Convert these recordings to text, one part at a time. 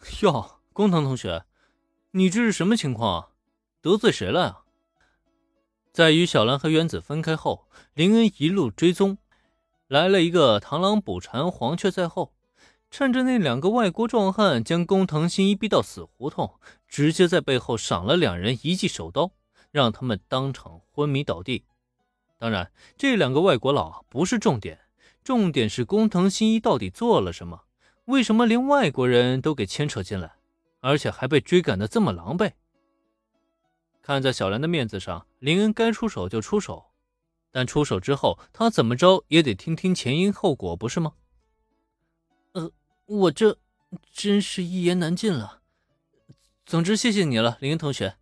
哟，工藤同学，你这是什么情况啊？得罪谁了呀？在与小兰和原子分开后，林恩一路追踪，来了一个螳螂捕蝉，黄雀在后。趁着那两个外国壮汉将工藤新一逼到死胡同，直接在背后赏了两人一记手刀，让他们当场昏迷倒地。当然，这两个外国佬不是重点，重点是工藤新一到底做了什么？为什么连外国人都给牵扯进来，而且还被追赶的这么狼狈？看在小兰的面子上，林恩该出手就出手，但出手之后，他怎么着也得听听前因后果，不是吗？呃，我这真是一言难尽了。总之，谢谢你了，林恩同学。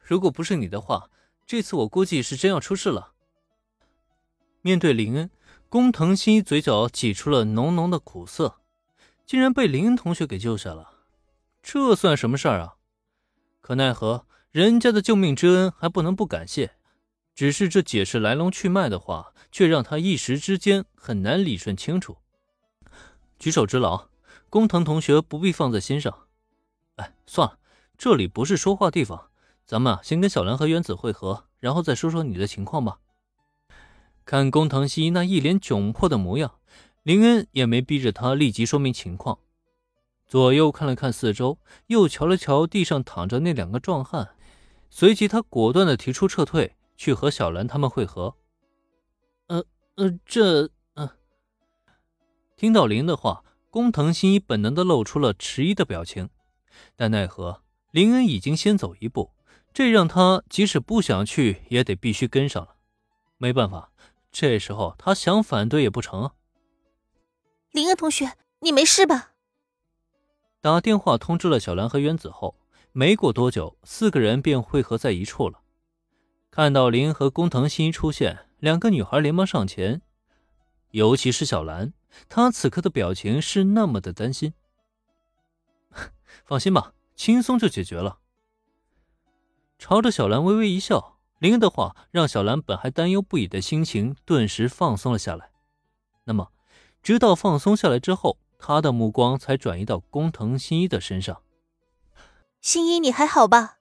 如果不是你的话，这次我估计是真要出事了。面对林恩，工藤新一嘴角挤出了浓浓的苦涩。竟然被林同学给救下了，这算什么事儿啊？可奈何人家的救命之恩还不能不感谢。只是这解释来龙去脉的话，却让他一时之间很难理顺清楚。举手之劳，工藤同学不必放在心上。哎，算了，这里不是说话地方，咱们啊先跟小兰和原子会合，然后再说说你的情况吧。看工藤新一那一脸窘迫的模样。林恩也没逼着他立即说明情况，左右看了看四周，又瞧了瞧地上躺着那两个壮汉，随即他果断的提出撤退，去和小兰他们会合。呃呃，这……呃……听到林的话，工藤新一本能的露出了迟疑的表情，但奈何林恩已经先走一步，这让他即使不想去，也得必须跟上了。没办法，这时候他想反对也不成啊。林恩同学，你没事吧？打电话通知了小兰和原子后，没过多久，四个人便汇合在一处了。看到林和工藤新一出现，两个女孩连忙上前，尤其是小兰，她此刻的表情是那么的担心。放心吧，轻松就解决了。朝着小兰微微一笑，林恩的话让小兰本还担忧不已的心情顿时放松了下来。那么。直到放松下来之后，他的目光才转移到工藤新一的身上。新一，你还好吧？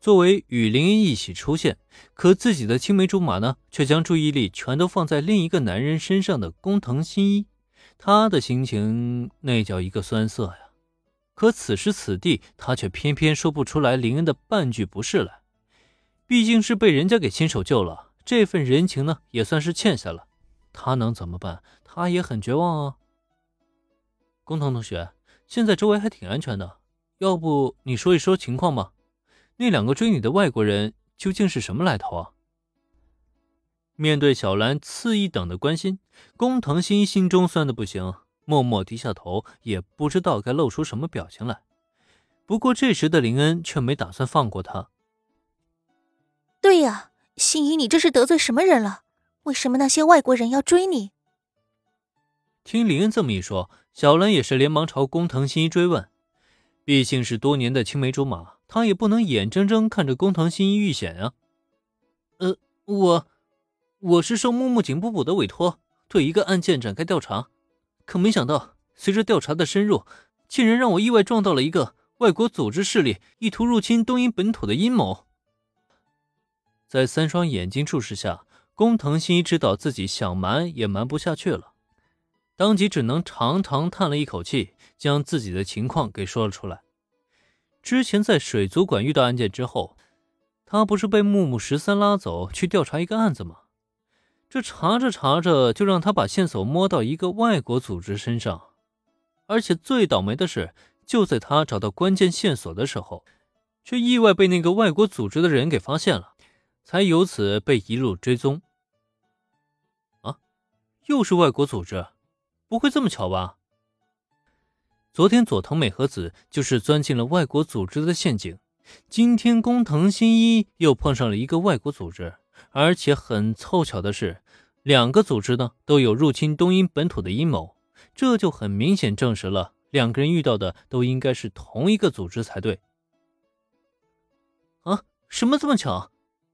作为与林恩一起出现，可自己的青梅竹马呢，却将注意力全都放在另一个男人身上的工藤新一，他的心情那叫一个酸涩呀。可此时此地，他却偏偏说不出来林恩的半句不是来。毕竟是被人家给亲手救了，这份人情呢，也算是欠下了。他能怎么办？他也很绝望啊。工藤同学，现在周围还挺安全的，要不你说一说情况吧？那两个追你的外国人究竟是什么来头啊？面对小兰次一等的关心，工藤新心中酸的不行，默默低下头，也不知道该露出什么表情来。不过这时的林恩却没打算放过他。对呀，新一，你这是得罪什么人了？为什么那些外国人要追你？听林恩这么一说，小兰也是连忙朝工藤新一追问。毕竟是多年的青梅竹马，她也不能眼睁睁看着工藤新一遇险啊。呃，我，我是受木木警部补的委托，对一个案件展开调查。可没想到，随着调查的深入，竟然让我意外撞到了一个外国组织势力意图入侵东瀛本土的阴谋。在三双眼睛注视下。工藤新一知道自己想瞒也瞒不下去了，当即只能长长叹了一口气，将自己的情况给说了出来。之前在水族馆遇到案件之后，他不是被木木十三拉走去调查一个案子吗？这查着查着，就让他把线索摸到一个外国组织身上，而且最倒霉的是，就在他找到关键线索的时候，却意外被那个外国组织的人给发现了。才由此被一路追踪。啊，又是外国组织，不会这么巧吧？昨天佐藤美和子就是钻进了外国组织的陷阱，今天工藤新一又碰上了一个外国组织，而且很凑巧的是，两个组织呢都有入侵东瀛本土的阴谋，这就很明显证实了两个人遇到的都应该是同一个组织才对。啊，什么这么巧？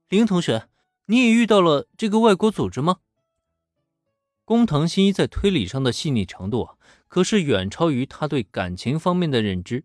林同学，你也遇到了这个外国组织吗？工藤新一在推理上的细腻程度啊，可是远超于他对感情方面的认知。